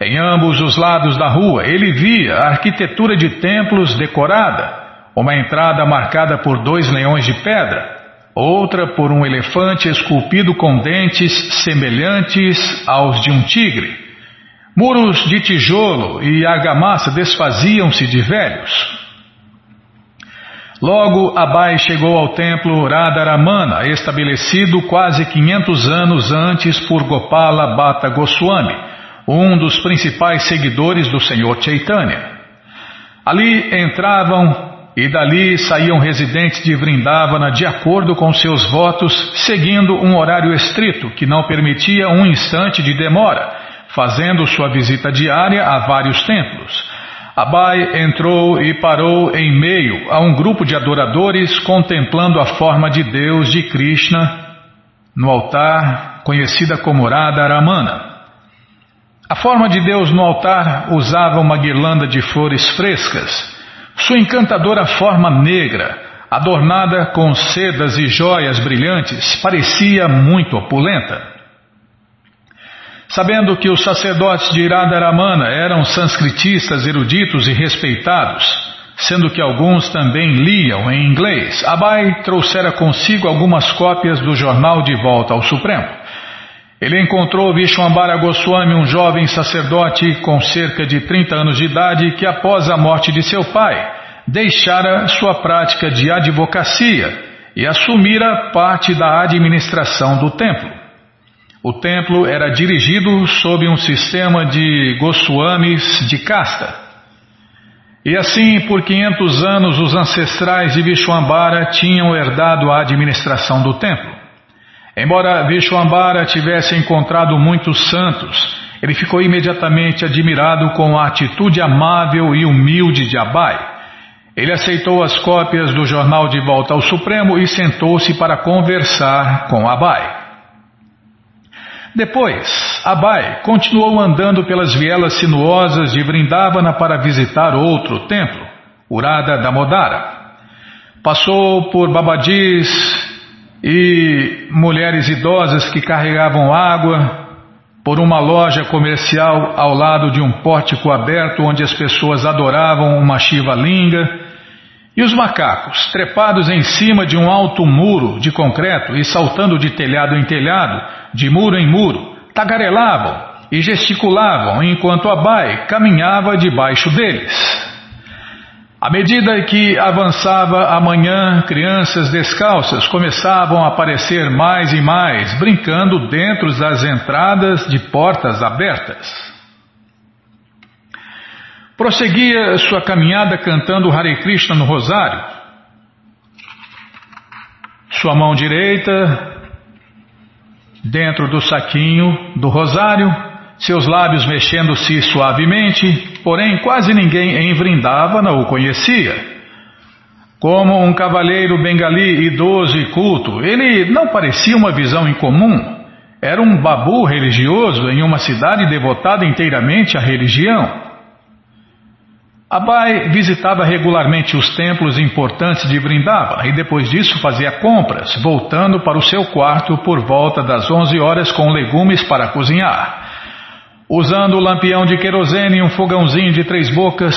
Em ambos os lados da rua ele via a arquitetura de templos decorada, uma entrada marcada por dois leões de pedra, outra por um elefante esculpido com dentes semelhantes aos de um tigre. Muros de tijolo e argamassa desfaziam-se de velhos. Logo, Abai chegou ao templo Radharamana, estabelecido quase 500 anos antes por Gopala Bhatta Goswami, um dos principais seguidores do Senhor Chaitanya. Ali entravam e dali saíam residentes de Vrindavana de acordo com seus votos, seguindo um horário estrito que não permitia um instante de demora fazendo sua visita diária a vários templos. Abai entrou e parou em meio a um grupo de adoradores contemplando a forma de Deus de Krishna no altar, conhecida como Radharamana. A forma de Deus no altar usava uma guirlanda de flores frescas. Sua encantadora forma negra, adornada com sedas e joias brilhantes, parecia muito opulenta. Sabendo que os sacerdotes de Radharamana eram sanscritistas eruditos e respeitados, sendo que alguns também liam em inglês, Abai trouxera consigo algumas cópias do jornal de volta ao Supremo. Ele encontrou Vishwambara Goswami, um jovem sacerdote com cerca de 30 anos de idade, que após a morte de seu pai, deixara sua prática de advocacia e assumira parte da administração do templo. O templo era dirigido sob um sistema de Goswamis de casta. E assim, por 500 anos, os ancestrais de Vishwambara tinham herdado a administração do templo. Embora Vishwambara tivesse encontrado muitos santos, ele ficou imediatamente admirado com a atitude amável e humilde de Abai. Ele aceitou as cópias do jornal de volta ao Supremo e sentou-se para conversar com Abai. Depois, Abai continuou andando pelas vielas sinuosas de Vrindavana para visitar outro templo, Urada Damodara. Passou por babadis e mulheres idosas que carregavam água, por uma loja comercial ao lado de um pórtico aberto onde as pessoas adoravam uma Shiva Linga, e os macacos, trepados em cima de um alto muro de concreto e saltando de telhado em telhado, de muro em muro, tagarelavam e gesticulavam enquanto Abai caminhava debaixo deles. À medida que avançava a manhã, crianças descalças começavam a aparecer mais e mais, brincando dentro das entradas de portas abertas. Prosseguia sua caminhada cantando Hare Krishna no rosário. Sua mão direita dentro do saquinho do rosário, seus lábios mexendo-se suavemente, porém quase ninguém em Vrindavana o conhecia. Como um cavalheiro bengali idoso e culto, ele não parecia uma visão incomum. Era um babu religioso em uma cidade devotada inteiramente à religião. Abai visitava regularmente os templos importantes de Vrindavana e depois disso fazia compras, voltando para o seu quarto por volta das 11 horas com legumes para cozinhar. Usando o lampião de querosene e um fogãozinho de três bocas,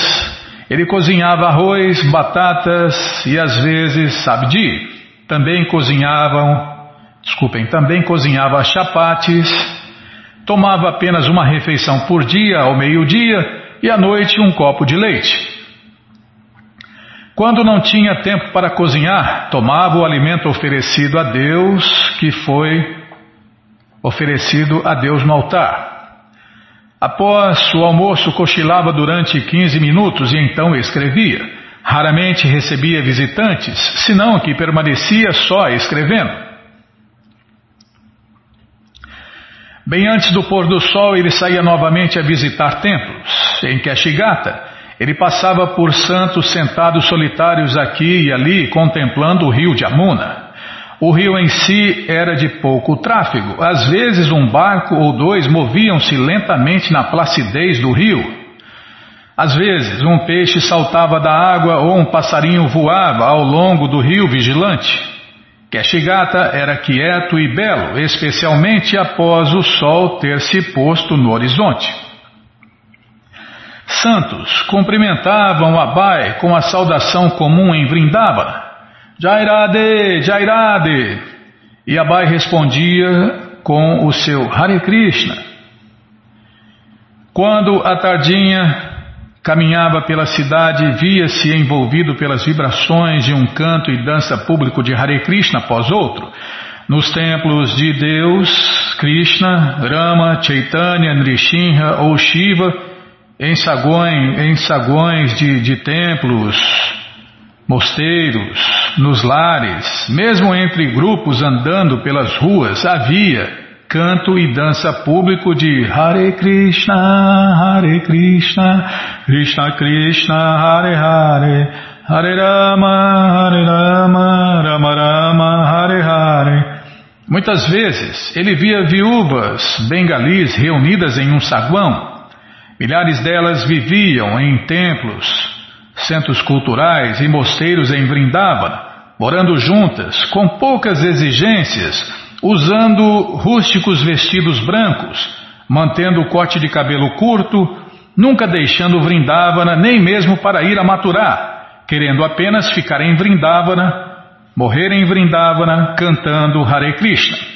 ele cozinhava arroz, batatas e às vezes sabdi. Também cozinhavam, desculpem, também cozinhava chapates. Tomava apenas uma refeição por dia ao meio-dia e à noite um copo de leite. Quando não tinha tempo para cozinhar, tomava o alimento oferecido a Deus, que foi oferecido a Deus no altar. Após o almoço, cochilava durante 15 minutos e então escrevia. Raramente recebia visitantes, senão que permanecia só escrevendo. Bem antes do pôr do sol, ele saía novamente a visitar templos. Em Kashigata, ele passava por santos sentados solitários aqui e ali, contemplando o rio de Amuna. O rio em si era de pouco tráfego. Às vezes um barco ou dois moviam-se lentamente na placidez do rio. Às vezes um peixe saltava da água ou um passarinho voava ao longo do rio vigilante. Keshigata era quieto e belo, especialmente após o sol ter se posto no horizonte. Santos cumprimentavam Abai com a saudação comum em Vrindavana. Jairade, Jairade. E Abai respondia com o seu Hare Krishna. Quando a tardinha caminhava pela cidade, via-se envolvido pelas vibrações de um canto e dança público de Hare Krishna após outro. Nos templos de Deus, Krishna, Rama, Chaitanya, Nrishinha ou Shiva, em saguões, em de, de templos, mosteiros, nos lares, mesmo entre grupos andando pelas ruas, havia canto e dança público de Hare Krishna, Hare Krishna, Krishna Krishna, Hare Hare, Hare Rama, Hare Rama, Rama Rama, Hare Hare. Muitas vezes ele via viúvas bengalis reunidas em um saguão. Milhares delas viviam em templos, centros culturais e mosteiros em Vrindavana, morando juntas, com poucas exigências, usando rústicos vestidos brancos, mantendo o corte de cabelo curto, nunca deixando Vrindavana nem mesmo para ir a maturar, querendo apenas ficar em Vrindavana, morrer em Vrindavana cantando Hare Krishna.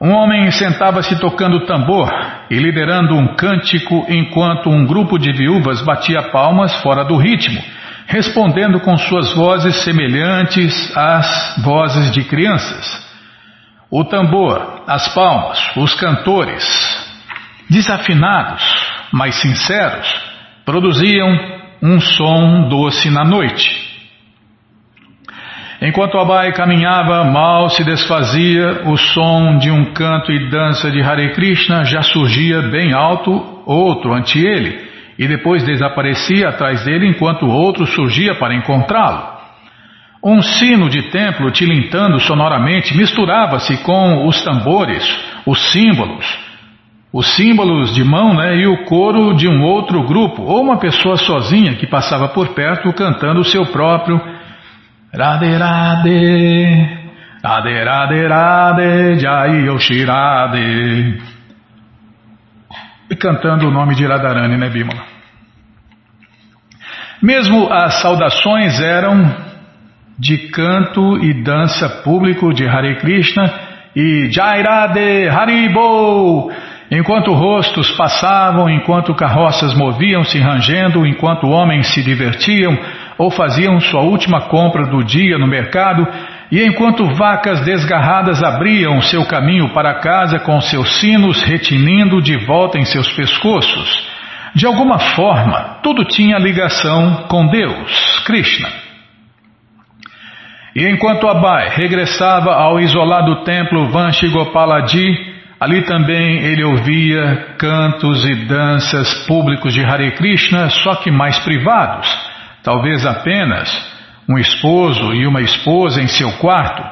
Um homem sentava-se tocando tambor e liderando um cântico enquanto um grupo de viúvas batia palmas fora do ritmo, respondendo com suas vozes semelhantes às vozes de crianças. O tambor, as palmas, os cantores, desafinados, mas sinceros, produziam um som doce na noite. Enquanto Abai caminhava, mal se desfazia, o som de um canto e dança de Hare Krishna já surgia bem alto, outro ante ele, e depois desaparecia atrás dele enquanto outro surgia para encontrá-lo. Um sino de templo tilintando sonoramente misturava-se com os tambores, os símbolos, os símbolos de mão né, e o coro de um outro grupo, ou uma pessoa sozinha que passava por perto cantando o seu próprio Radhe Radhe, Radhe Radhe Radhe, Jai Yoshirade. E cantando o nome de Radharani, né, Bimala? Mesmo as saudações eram de canto e dança público de Hare Krishna e Jairade Haribo, enquanto rostos passavam, enquanto carroças moviam-se rangendo, enquanto homens se divertiam ou faziam sua última compra do dia no mercado, e enquanto vacas desgarradas abriam seu caminho para casa com seus sinos retinindo de volta em seus pescoços. De alguma forma, tudo tinha ligação com Deus, Krishna. E enquanto Abai regressava ao isolado templo Vanshigopaladi, ali também ele ouvia cantos e danças públicos de Hare Krishna, só que mais privados, talvez apenas um esposo e uma esposa em seu quarto,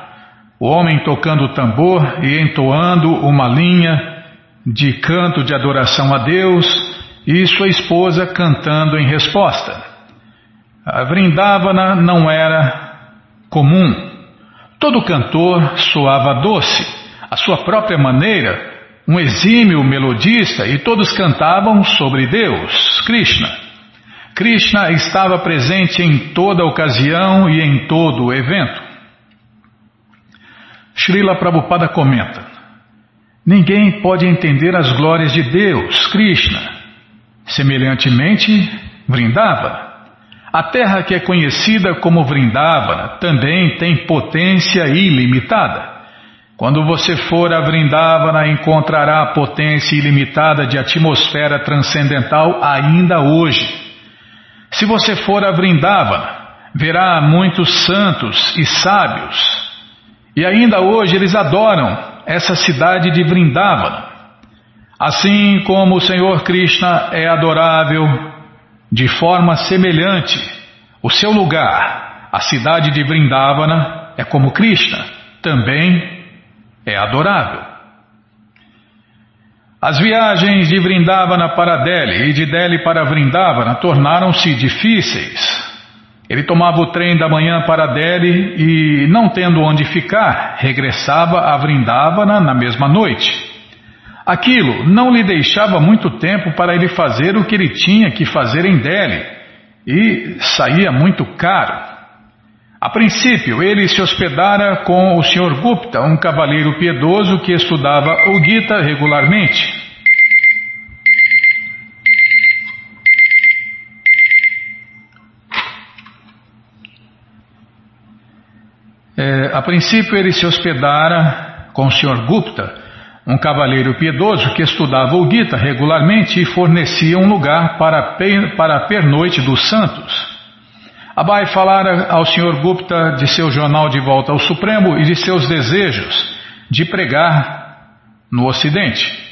o homem tocando tambor e entoando uma linha de canto de adoração a Deus e sua esposa cantando em resposta. A Vrindavana não era comum. Todo cantor soava doce, à sua própria maneira, um exímio melodista, e todos cantavam sobre Deus, Krishna. Krishna estava presente em toda ocasião e em todo o evento. Srila Prabhupada comenta: Ninguém pode entender as glórias de Deus, Krishna. Semelhantemente, Vrindava a terra que é conhecida como Vrindavana também tem potência ilimitada. Quando você for a Vrindavana, encontrará a potência ilimitada de atmosfera transcendental ainda hoje. Se você for a Vrindavana, verá muitos santos e sábios. E ainda hoje eles adoram essa cidade de Vrindavana. Assim como o Senhor Krishna é adorável de forma semelhante, o seu lugar, a cidade de Vrindavana, é como Krishna, também é adorável. As viagens de Vrindavana para Delhi e de Delhi para Vrindavana tornaram-se difíceis. Ele tomava o trem da manhã para Delhi e, não tendo onde ficar, regressava a Vrindavana na mesma noite. Aquilo não lhe deixava muito tempo para ele fazer o que ele tinha que fazer em Delhi e saía muito caro. A princípio, ele se hospedara com o Sr. Gupta, um cavaleiro piedoso que estudava o Gita regularmente. É, a princípio, ele se hospedara com o Sr. Gupta, um cavaleiro piedoso que estudava o Gita regularmente e fornecia um lugar para, para a pernoite dos santos. Abai falara ao Sr. Gupta de seu jornal de volta ao Supremo e de seus desejos de pregar no Ocidente.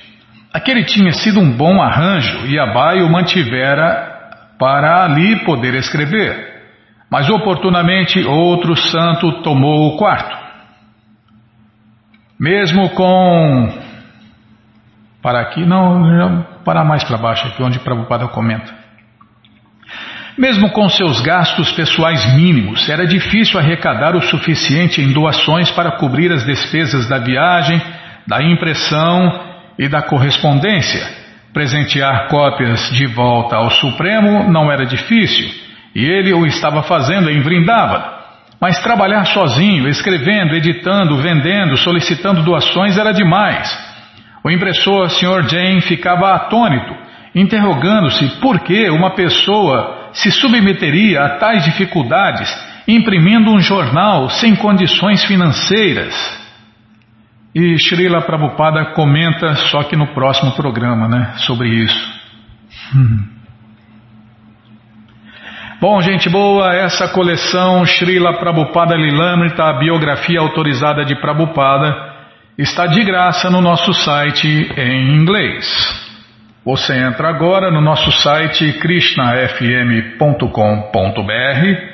Aquele tinha sido um bom arranjo e Abai o mantivera para ali poder escrever. Mas oportunamente outro santo tomou o quarto. Mesmo com para aqui, não, para mais para baixo aqui, onde Prabhupada comenta. Mesmo com seus gastos pessoais mínimos, era difícil arrecadar o suficiente em doações para cobrir as despesas da viagem, da impressão e da correspondência. Presentear cópias de volta ao Supremo não era difícil, e ele o estava fazendo em Vrindavana. Mas trabalhar sozinho, escrevendo, editando, vendendo, solicitando doações era demais. O impressor Sr. Jane ficava atônito, interrogando-se por que uma pessoa se submeteria a tais dificuldades imprimindo um jornal sem condições financeiras. E Srila Prabhupada comenta, só que no próximo programa, né, sobre isso. Hum. Bom, gente boa, essa coleção Srila Prabhupada Lilamrita, a biografia autorizada de Prabhupada, está de graça no nosso site em inglês. Você entra agora no nosso site krishnafm.com.br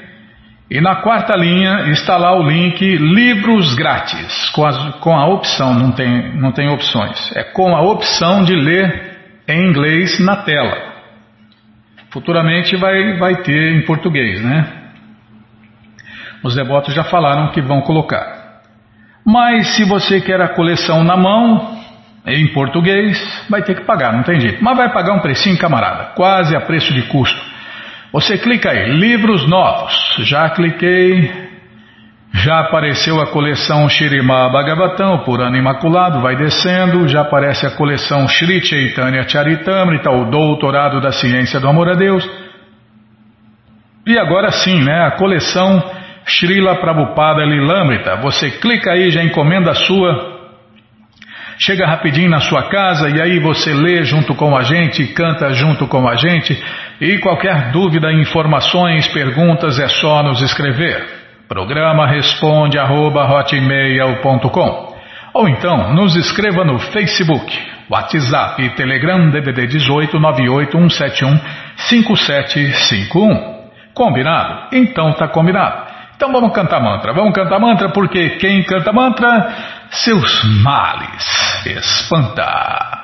e na quarta linha está lá o link Livros Grátis, com, com a opção, não tem, não tem opções, é com a opção de ler em inglês na tela. Futuramente vai, vai ter em português, né? Os devotos já falaram que vão colocar. Mas se você quer a coleção na mão, em português, vai ter que pagar, não tem jeito. Mas vai pagar um precinho, camarada, quase a preço de custo. Você clica aí, livros novos. Já cliquei, já apareceu a coleção Shirima Bhagavatam, por ano imaculado, vai descendo, já aparece a coleção Shri Chaitanya Charitamrita, o doutorado da ciência do amor a Deus. E agora sim, né, a coleção Srila Prabhupada Lilamrita. Você clica aí, já encomenda a sua, chega rapidinho na sua casa e aí você lê junto com a gente, canta junto com a gente. E qualquer dúvida, informações, perguntas é só nos escrever. Programa responde arroba hotmail.com ou então nos escreva no Facebook, WhatsApp e Telegram DDD 18 98171 5751. Combinado? Então tá combinado. Então vamos cantar mantra. Vamos cantar mantra porque quem canta mantra, seus males espanta.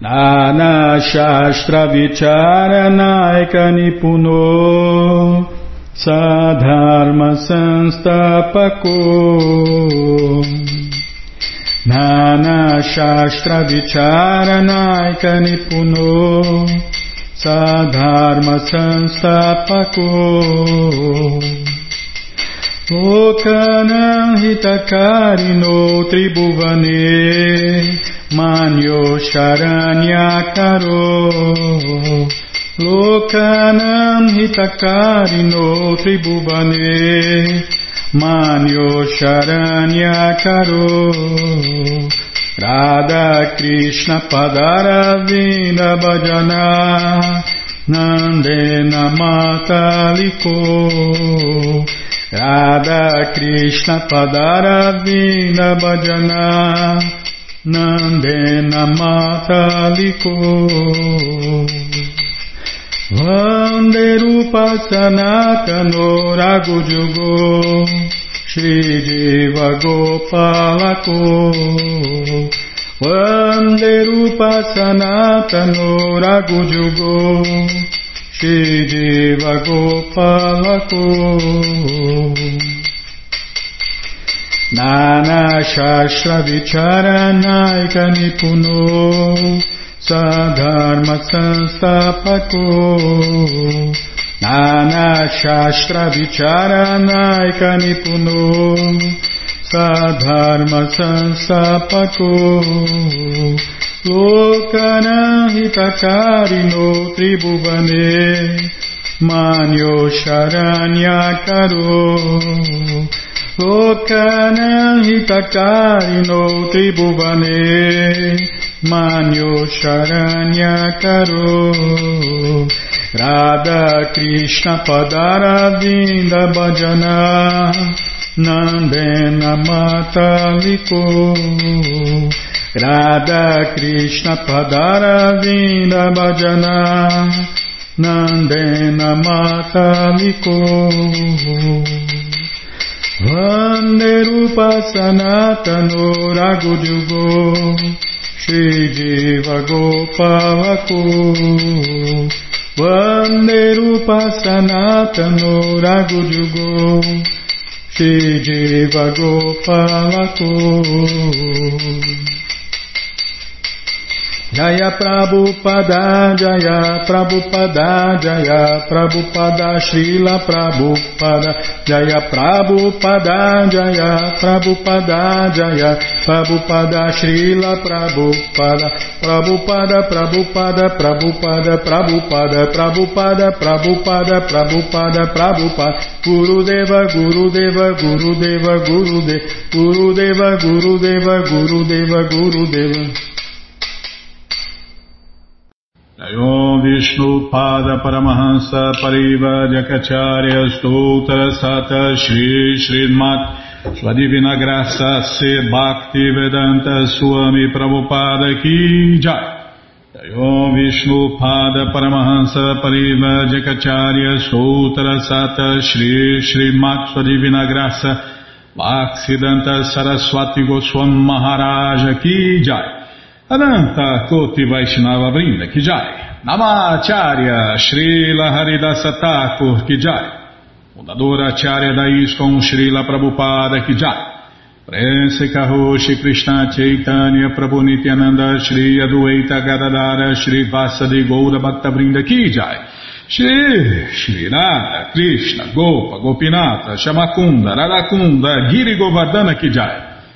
Nana Shastra Vicharanaika Nipuno Sadharma Sanstapako Nana Shastra Vicharanaika Nipuno Sadharma Sanstapako Lokanam Hitakarino Tribhuvane Manyo Charanyakaro Lokanam hitakarino tribhuvane Manyo Sharanya Karo. Radha Krishna Padara Vinda Bhajana Nandena Mataliko Radha Krishna Padara Vinda Bhajana Nandena Mataliko Vanderupa Sanatano Ragujugo Shri Jiva Gopalako Vanderupa Sanatano Ragujugo Shri Jiva Gopalako. Nana Shastra Vicharanaika Nipuno. Sadharma Sanstapako Nana Shastra Vicharanaika Nipuno. Sadharma Sanstapako Lokana Hitakarino Tribhuvane Manyo Karo. Lokana Hitakarino Tribhuvane Manyo Sharanya Karo. Radha Krishna Padara Vinda Bhajana Nandena Mataliko Radha Krishna Padara Vinda Bhajana Nandena Mataliko Vande Rupa Sanatano Ragudyugo Shri Jiva Gopalako Vande Rupa Sanatano Ragujugo Shri Jiva Gopalako Jaya Prabhupada, Jaya Prabhupada, Jaya Prabhupada, Srila Prabhupada, Jaya Prabhupada, Jaya Prabhupada, Jaya Prabhupada, Srila Prabhupada, Prabhupada, Prabhupada, Prabhupada, Prabhupada, Prabhupada, Prabhupada, Prabhupada, Prabhupada, Guru Deva, Guru Deva, Guru Deva, Guru Deva, Om Vishnu Pada Paramahansa Pariva Jakacharya Stoutra Sata Shri Srimat Sua Divina Graça Se Bhakti Vedanta Swami Prabhupada Ki Jai. Om Vishnu Pada Paramahansa Pariva Jakacharya Stoutra Sata Shri Srimat Sua Divina Graça Bhaksidanta Saraswati Goswam Maharaja Ki Jai Ananta Koti Vaishnava Brinda Kijai, Namacharya Srila Haridasa Thakur Kijai, Fundadora Acharya da Srila Prabhupada Kijai, Prense Karoshi Krishna Chaitanya Prabhu Nityananda Shri Adueita Gadadara Shri Vasadi Goura Bhakta Brinda Kijai, Shri Shri Radha Krishna Gopa Gopinata Shamakunda Radakunda Giri Govardhana Kijai,